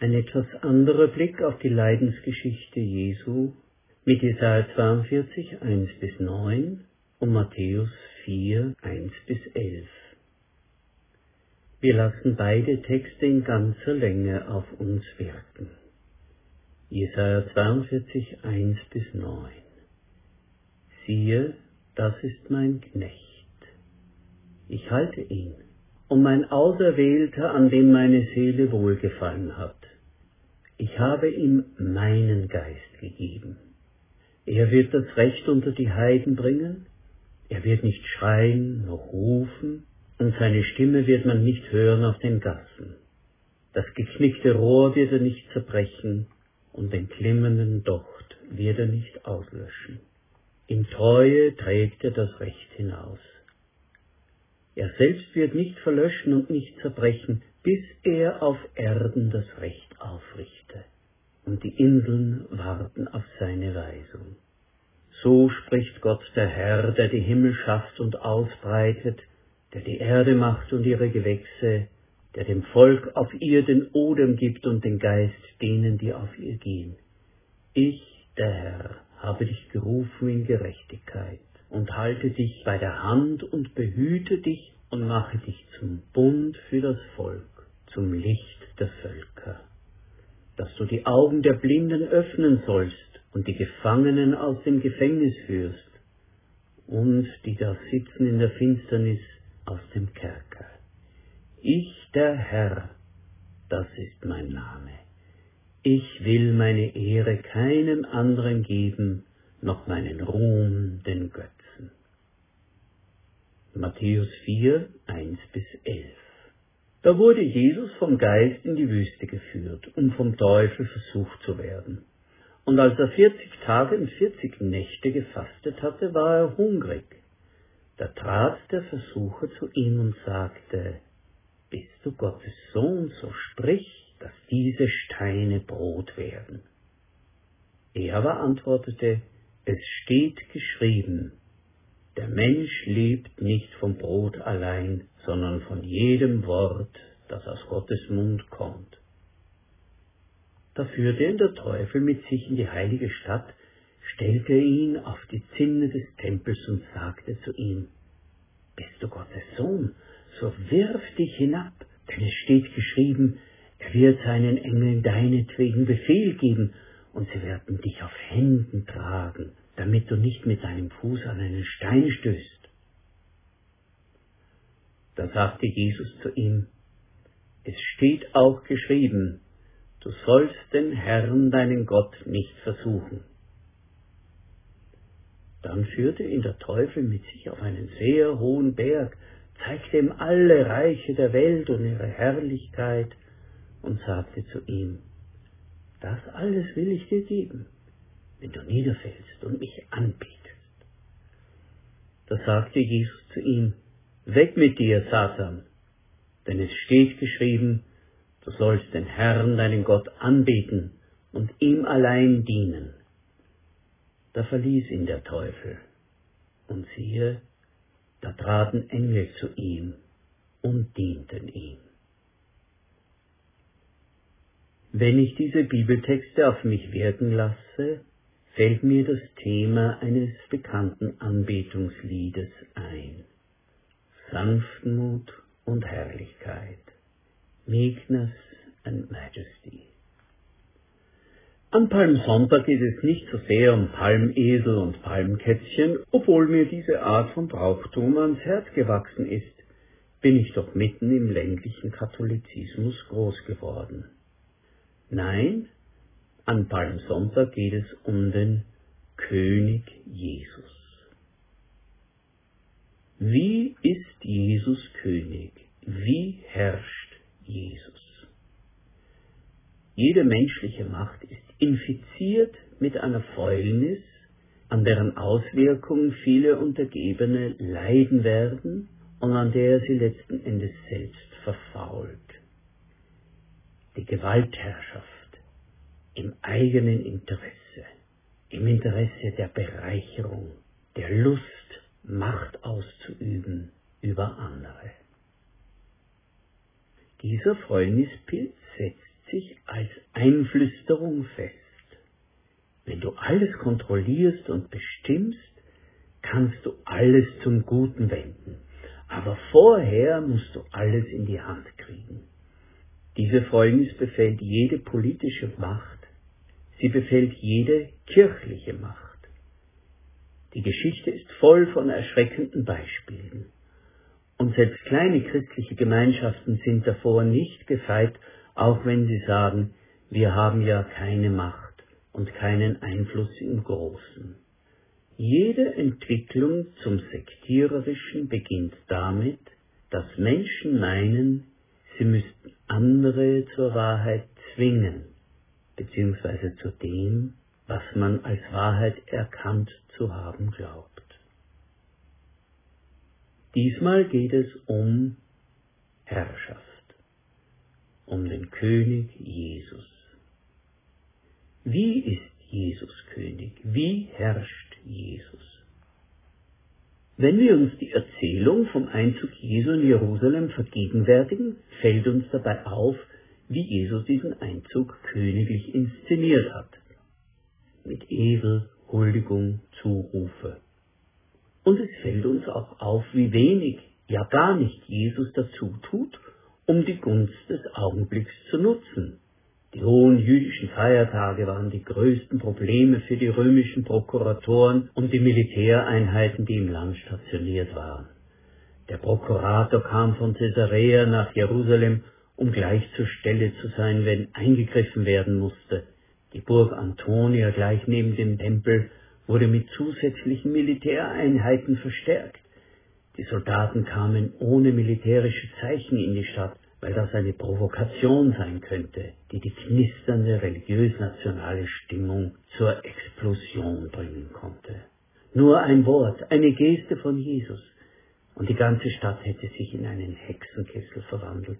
Ein etwas anderer Blick auf die Leidensgeschichte Jesu mit Jesaja 42, 1 bis 9 und Matthäus 4, 1 bis 11. Wir lassen beide Texte in ganzer Länge auf uns wirken. Jesaja 42, 1 bis 9. Siehe, das ist mein Knecht. Ich halte ihn und mein Auserwählter, an dem meine Seele wohlgefallen hat. Ich habe ihm meinen Geist gegeben. Er wird das Recht unter die Heiden bringen, er wird nicht schreien noch rufen, und seine Stimme wird man nicht hören auf den Gassen. Das geknickte Rohr wird er nicht zerbrechen, und den klimmenden Docht wird er nicht auslöschen. In Treue trägt er das Recht hinaus. Er selbst wird nicht verlöschen und nicht zerbrechen, bis er auf Erden das Recht aufrichte. Und die Inseln warten auf seine Weisung. So spricht Gott der Herr, der die Himmel schafft und ausbreitet, der die Erde macht und ihre Gewächse, der dem Volk auf ihr den Odem gibt und den Geist denen, die auf ihr gehen. Ich, der Herr, habe dich gerufen in Gerechtigkeit und halte dich bei der Hand und behüte dich und mache dich zum Bund für das Volk, zum Licht der Völker, dass du die Augen der Blinden öffnen sollst und die Gefangenen aus dem Gefängnis führst und die da sitzen in der Finsternis aus dem Kerker. Ich, der Herr, das ist mein Name. Ich will meine Ehre keinem anderen geben, noch meinen Ruhm den Götzen. Matthäus 4, 1 bis 11. Da wurde Jesus vom Geist in die Wüste geführt, um vom Teufel versucht zu werden. Und als er 40 Tage und 40 Nächte gefastet hatte, war er hungrig. Da trat der Versucher zu ihm und sagte, Bist du Gottes Sohn, so sprich, dass diese Steine Brot werden. Er aber antwortete, Es steht geschrieben, der Mensch lebt nicht vom Brot allein, sondern von jedem Wort, das aus Gottes Mund kommt. Da führte ihn der Teufel mit sich in die heilige Stadt, stellte ihn auf die Zinne des Tempels und sagte zu ihm, Bist du Gottes Sohn, so wirf dich hinab, denn es steht geschrieben, er wird seinen Engeln deinetwegen Befehl geben, und sie werden dich auf Händen tragen, damit du nicht mit deinem Fuß an einen Stein stößt. Da sagte Jesus zu ihm, es steht auch geschrieben, du sollst den Herrn, deinen Gott, nicht versuchen. Dann führte ihn der Teufel mit sich auf einen sehr hohen Berg, zeigte ihm alle Reiche der Welt und ihre Herrlichkeit und sagte zu ihm, das alles will ich dir geben, wenn du niederfällst und mich anbetest. Da sagte Jesus zu ihm, Weg mit dir, Satan, denn es steht geschrieben, du sollst den Herrn, deinen Gott, anbeten und ihm allein dienen. Da verließ ihn der Teufel, und siehe, da traten Engel zu ihm und dienten ihm. Wenn ich diese Bibeltexte auf mich wirken lasse, fällt mir das Thema eines bekannten Anbetungsliedes ein. Sanftmut und Herrlichkeit. Meekness and Majesty. An Palmsonntag geht es nicht so sehr um Palmesel und Palmkätzchen, obwohl mir diese Art von Brauchtum ans Herz gewachsen ist, bin ich doch mitten im ländlichen Katholizismus groß geworden. Nein, an Palmsonntag geht es um den König Jesus. Wie ist Jesus König? Wie herrscht Jesus? Jede menschliche Macht ist infiziert mit einer Fäulnis, an deren Auswirkungen viele Untergebene leiden werden und an der sie letzten Endes selbst verfault. Die Gewaltherrschaft im eigenen Interesse, im Interesse der Bereicherung, der Lust, Macht auszuüben über andere. Dieser Fäulnispilz setzt sich als Einflüsterung fest. Wenn du alles kontrollierst und bestimmst, kannst du alles zum Guten wenden. Aber vorher musst du alles in die Hand kriegen. Diese Fäulnis befällt jede politische Macht, sie befällt jede kirchliche Macht. Die Geschichte ist voll von erschreckenden Beispielen. Und selbst kleine christliche Gemeinschaften sind davor nicht gefeit, auch wenn sie sagen, wir haben ja keine Macht und keinen Einfluss im Großen. Jede Entwicklung zum Sektiererischen beginnt damit, dass Menschen meinen, sie müssten andere zur Wahrheit zwingen, beziehungsweise zu dem, was man als Wahrheit erkannt zu haben glaubt. Diesmal geht es um Herrschaft, um den König Jesus. Wie ist Jesus König? Wie herrscht Jesus? Wenn wir uns die Erzählung vom Einzug Jesu in Jerusalem vergegenwärtigen, fällt uns dabei auf, wie Jesus diesen Einzug königlich inszeniert hat. Mit Esel, Huldigung, Zurufe. Und es fällt uns auch auf, wie wenig, ja gar nicht Jesus dazu tut, um die Gunst des Augenblicks zu nutzen. Die hohen jüdischen Feiertage waren die größten Probleme für die römischen Prokuratoren und die Militäreinheiten, die im Land stationiert waren. Der Prokurator kam von Caesarea nach Jerusalem, um gleich zur Stelle zu sein, wenn eingegriffen werden musste. Die Burg Antonia gleich neben dem Tempel wurde mit zusätzlichen Militäreinheiten verstärkt. Die Soldaten kamen ohne militärische Zeichen in die Stadt, weil das eine Provokation sein könnte, die die knisternde religiös-nationale Stimmung zur Explosion bringen konnte. Nur ein Wort, eine Geste von Jesus, und die ganze Stadt hätte sich in einen Hexenkessel verwandelt.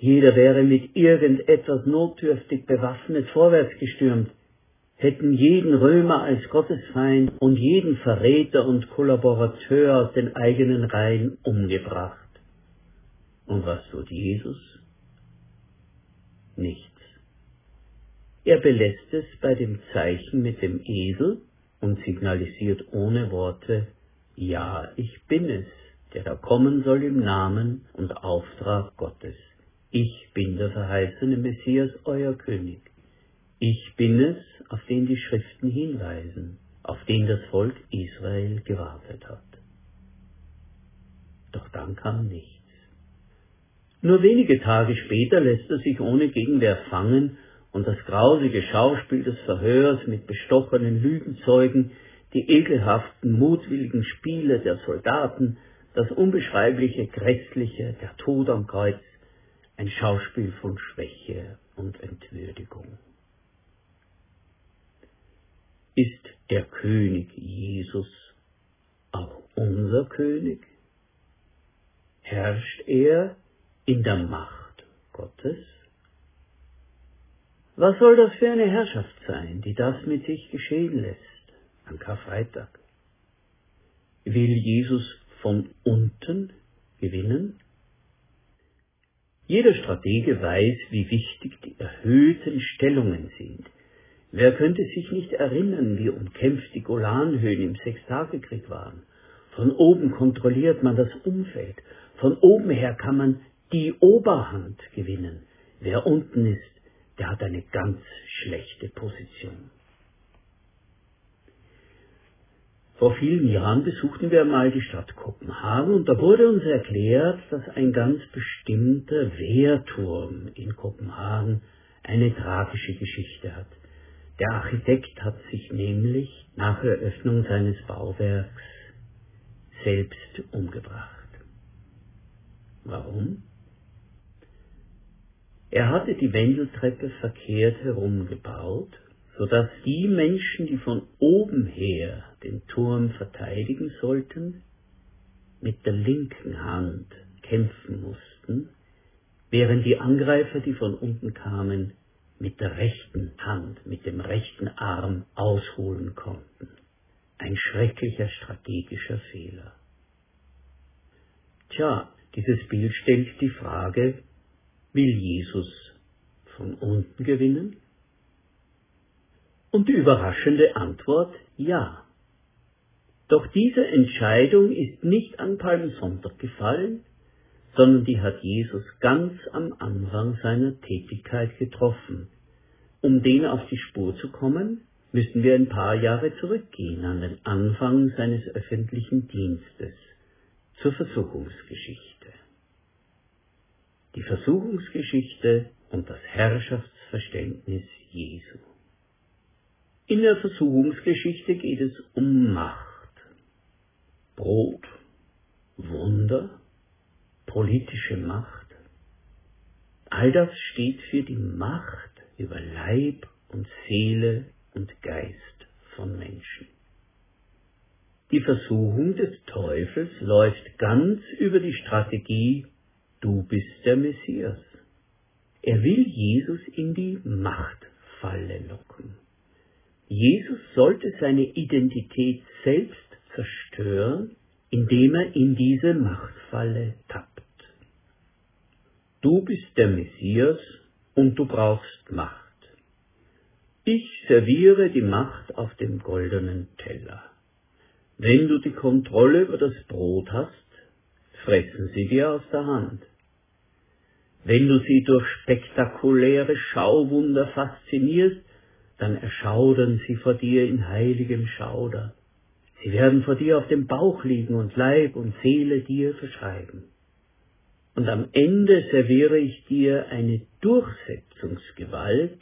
Jeder wäre mit irgendetwas notdürftig bewaffnet vorwärts gestürmt, hätten jeden Römer als Gottesfeind und jeden Verräter und Kollaborateur aus den eigenen Reihen umgebracht. Und was tut Jesus? Nichts. Er belässt es bei dem Zeichen mit dem Esel und signalisiert ohne Worte, ja, ich bin es, der da kommen soll im Namen und Auftrag Gottes. Ich bin der verheißene Messias, euer König. Ich bin es, auf den die Schriften hinweisen, auf den das Volk Israel gewartet hat. Doch dann kam nichts. Nur wenige Tage später lässt er sich ohne Gegenwehr fangen und das grausige Schauspiel des Verhörs mit bestochenen Lügenzeugen, die ekelhaften, mutwilligen Spiele der Soldaten, das unbeschreibliche, grässliche, der Tod am Kreuz, ein Schauspiel von Schwäche und Entwürdigung ist der König Jesus auch unser König? Herrscht er in der Macht Gottes? Was soll das für eine Herrschaft sein, die das mit sich geschehen lässt an Karfreitag? Will Jesus von unten gewinnen? Jeder Stratege weiß, wie wichtig die erhöhten Stellungen sind, Wer könnte sich nicht erinnern, wie umkämpft die Golanhöhen im Sechstagekrieg waren? Von oben kontrolliert man das Umfeld. Von oben her kann man die Oberhand gewinnen. Wer unten ist, der hat eine ganz schlechte Position. Vor vielen Jahren besuchten wir mal die Stadt Kopenhagen und da wurde uns erklärt, dass ein ganz bestimmter Wehrturm in Kopenhagen eine tragische Geschichte hat. Der Architekt hat sich nämlich nach Eröffnung seines Bauwerks selbst umgebracht. Warum? Er hatte die Wendeltreppe verkehrt herum gebaut, so dass die Menschen, die von oben her den Turm verteidigen sollten, mit der linken Hand kämpfen mussten, während die Angreifer, die von unten kamen, mit der rechten Hand, mit dem rechten Arm ausholen konnten. Ein schrecklicher strategischer Fehler. Tja, dieses Bild stellt die Frage, Will Jesus von unten gewinnen? Und die überraschende Antwort ja. Doch diese Entscheidung ist nicht an Palmsonntag gefallen, sondern die hat Jesus ganz am Anfang seiner Tätigkeit getroffen. Um den auf die Spur zu kommen, müssen wir ein paar Jahre zurückgehen an den Anfang seines öffentlichen Dienstes zur Versuchungsgeschichte. Die Versuchungsgeschichte und das Herrschaftsverständnis Jesu. In der Versuchungsgeschichte geht es um Macht. Brot, Wunder, politische Macht. All das steht für die Macht über Leib und Seele und Geist von Menschen. Die Versuchung des Teufels läuft ganz über die Strategie, du bist der Messias. Er will Jesus in die Machtfalle locken. Jesus sollte seine Identität selbst zerstören, indem er in diese Machtfalle tappt. Du bist der Messias und du brauchst Macht. Ich serviere die Macht auf dem goldenen Teller. Wenn du die Kontrolle über das Brot hast, fressen sie dir aus der Hand. Wenn du sie durch spektakuläre Schauwunder faszinierst, dann erschaudern sie vor dir in heiligem Schauder. Sie werden vor dir auf dem Bauch liegen und Leib und Seele dir verschreiben. Und am Ende serviere ich dir eine Durchsetzungsgewalt,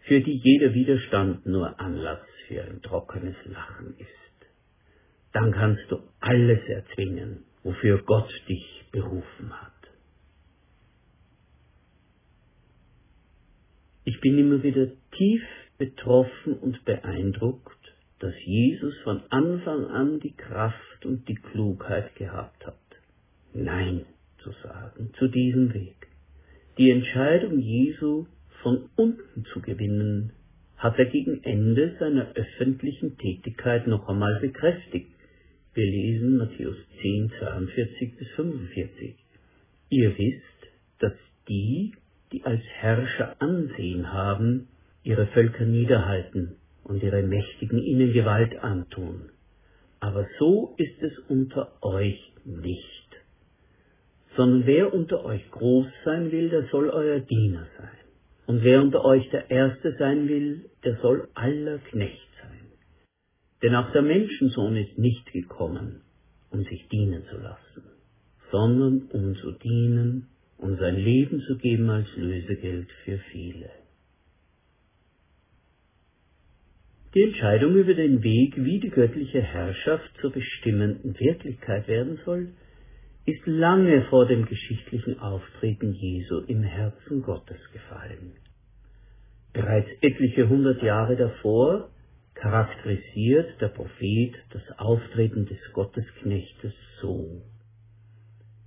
für die jeder Widerstand nur Anlass für ein trockenes Lachen ist. Dann kannst du alles erzwingen, wofür Gott dich berufen hat. Ich bin immer wieder tief betroffen und beeindruckt, dass Jesus von Anfang an die Kraft und die Klugheit gehabt hat, Nein zu sagen zu diesem Weg. Die Entscheidung Jesu von unten zu gewinnen, hat er gegen Ende seiner öffentlichen Tätigkeit noch einmal bekräftigt. Wir lesen Matthäus 10, 42 bis 45. Ihr wisst, dass die, die als Herrscher Ansehen haben, ihre Völker niederhalten und ihre Mächtigen ihnen Gewalt antun. Aber so ist es unter euch nicht. Sondern wer unter euch groß sein will, der soll euer Diener sein. Und wer unter euch der Erste sein will, der soll aller Knecht sein. Denn auch der Menschensohn ist nicht gekommen, um sich dienen zu lassen, sondern um zu dienen und sein Leben zu geben als Lösegeld für viele. Die Entscheidung über den Weg, wie die göttliche Herrschaft zur bestimmenden Wirklichkeit werden soll, ist lange vor dem geschichtlichen Auftreten Jesu im Herzen Gottes gefallen. Bereits etliche hundert Jahre davor charakterisiert der Prophet das Auftreten des Gottesknechtes so.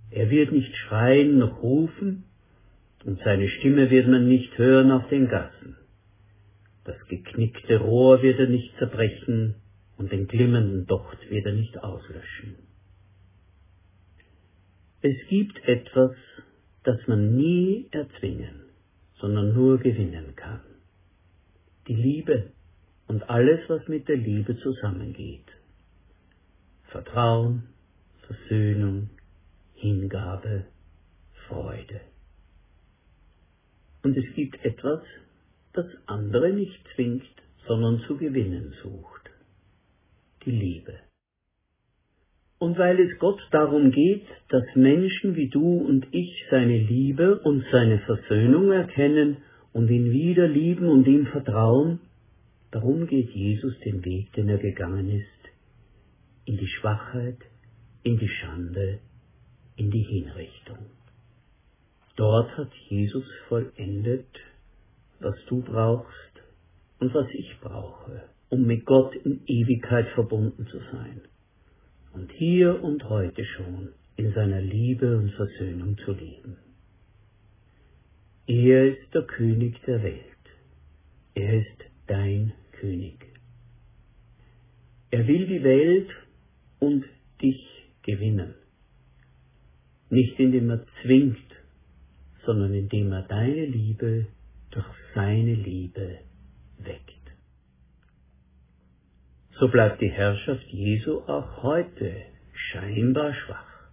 Er wird nicht schreien noch rufen, und seine Stimme wird man nicht hören auf den Gassen. Das geknickte Rohr wird er nicht zerbrechen und den glimmenden Docht wird er nicht auslöschen. Es gibt etwas, das man nie erzwingen, sondern nur gewinnen kann. Die Liebe und alles, was mit der Liebe zusammengeht. Vertrauen, Versöhnung, Hingabe, Freude. Und es gibt etwas, das andere nicht zwingt, sondern zu gewinnen sucht. Die Liebe. Und weil es Gott darum geht, dass Menschen wie du und ich seine Liebe und seine Versöhnung erkennen und ihn wieder lieben und ihm vertrauen, darum geht Jesus den Weg, den er gegangen ist, in die Schwachheit, in die Schande, in die Hinrichtung. Dort hat Jesus vollendet, was du brauchst und was ich brauche, um mit Gott in Ewigkeit verbunden zu sein und hier und heute schon in seiner Liebe und Versöhnung zu leben. Er ist der König der Welt. Er ist dein König. Er will die Welt und dich gewinnen. Nicht indem er zwingt, sondern indem er deine Liebe durch seine Liebe weckt. So bleibt die Herrschaft Jesu auch heute scheinbar schwach,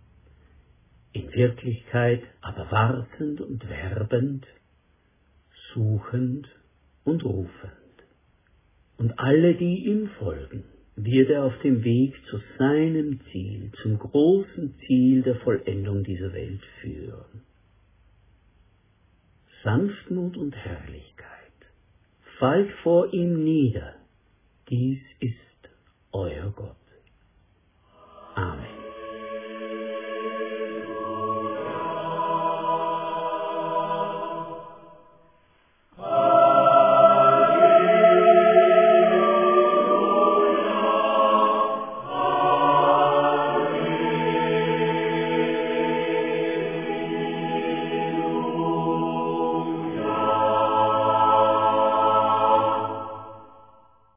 in Wirklichkeit aber wartend und werbend, suchend und rufend. Und alle, die ihm folgen, wird er auf dem Weg zu seinem Ziel, zum großen Ziel der Vollendung dieser Welt führen. Sanftmut und Herrlichkeit, fallt vor ihm nieder, dies ist euer Gott. Amen.